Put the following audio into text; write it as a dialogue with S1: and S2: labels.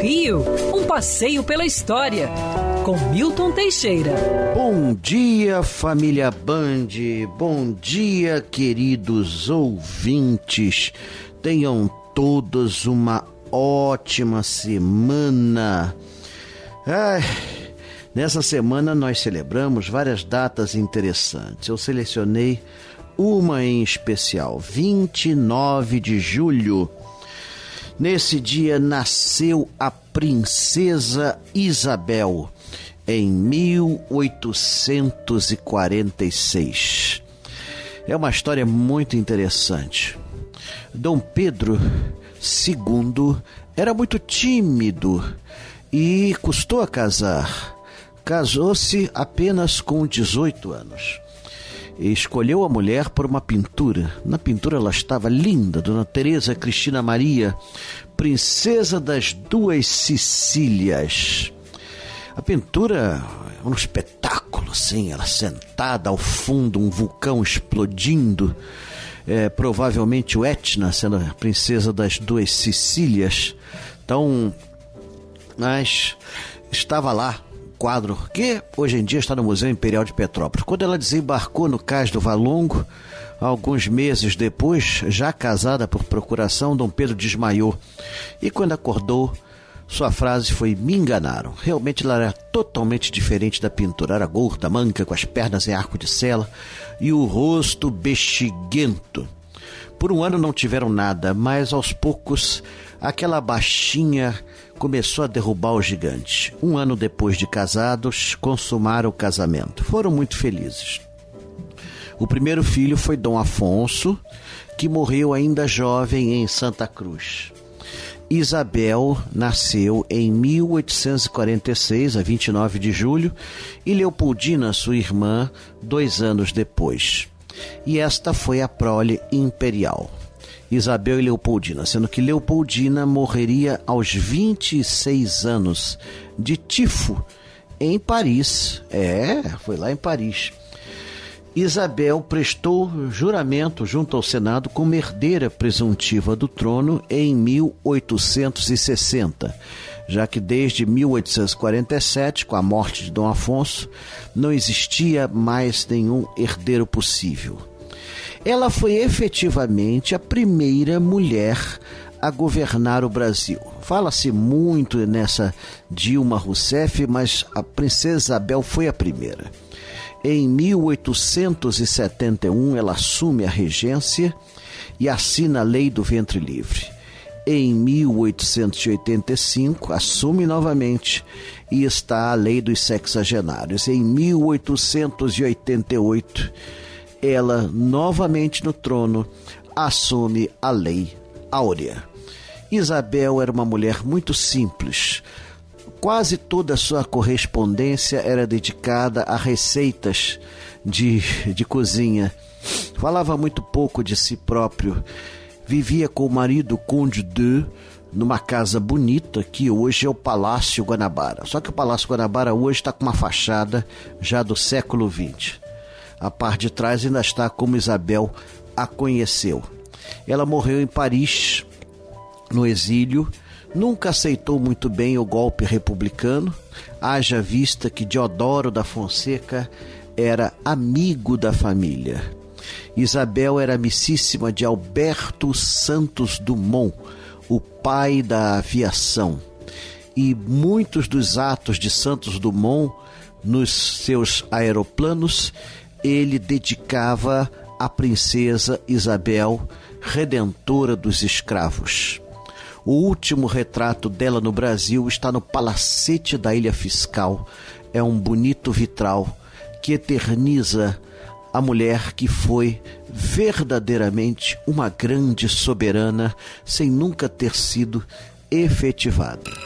S1: Rio, um passeio pela história, com Milton Teixeira.
S2: Bom dia, família Band. Bom dia, queridos ouvintes. Tenham todos uma ótima semana. Ai, nessa semana nós celebramos várias datas interessantes. Eu selecionei uma em especial, 29 de julho. Nesse dia nasceu a princesa Isabel em 1846. É uma história muito interessante. Dom Pedro II era muito tímido e custou a casar. Casou-se apenas com 18 anos escolheu a mulher por uma pintura. Na pintura ela estava linda, Dona Teresa Cristina Maria, princesa das duas Sicílias. A pintura é um espetáculo, assim, ela sentada ao fundo, um vulcão explodindo, é, provavelmente o Etna, sendo a princesa das duas Sicílias. Então, mas estava lá quadro que hoje em dia está no Museu Imperial de Petrópolis. Quando ela desembarcou no cais do Valongo, alguns meses depois, já casada por procuração, Dom Pedro desmaiou. E quando acordou, sua frase foi: Me enganaram. Realmente ela era totalmente diferente da pintura. Era gorda, manca, com as pernas em arco de sela e o rosto bexiguento. Por um ano não tiveram nada, mas aos poucos aquela baixinha começou a derrubar o gigante. Um ano depois de casados, consumaram o casamento. Foram muito felizes. O primeiro filho foi Dom Afonso, que morreu ainda jovem em Santa Cruz. Isabel nasceu em 1846, a 29 de julho, e Leopoldina, sua irmã, dois anos depois. E esta foi a prole imperial. Isabel e Leopoldina, sendo que Leopoldina morreria aos 26 anos de tifo em Paris. É, foi lá em Paris. Isabel prestou juramento junto ao Senado como herdeira presuntiva do trono em 1860, já que desde 1847, com a morte de Dom Afonso, não existia mais nenhum herdeiro possível ela foi efetivamente a primeira mulher a governar o Brasil. Fala-se muito nessa Dilma Rousseff, mas a princesa Isabel foi a primeira. Em 1871, ela assume a regência e assina a Lei do Ventre Livre. Em 1885, assume novamente e está a Lei dos Sexagenários. Em 1888, ela novamente no trono assume a lei áurea. Isabel era uma mulher muito simples. Quase toda a sua correspondência era dedicada a receitas de, de cozinha. Falava muito pouco de si próprio. Vivia com o marido Conde de numa casa bonita que hoje é o Palácio Guanabara. Só que o Palácio Guanabara hoje está com uma fachada já do século XX. A parte de trás ainda está como Isabel a conheceu. Ela morreu em Paris, no exílio, nunca aceitou muito bem o golpe republicano, haja vista que Diodoro da Fonseca era amigo da família. Isabel era amicíssima de Alberto Santos Dumont, o pai da aviação. E muitos dos atos de Santos Dumont nos seus aeroplanos ele dedicava à princesa Isabel, redentora dos escravos. O último retrato dela no Brasil está no Palacete da Ilha Fiscal. É um bonito vitral que eterniza a mulher que foi verdadeiramente uma grande soberana sem nunca ter sido efetivada.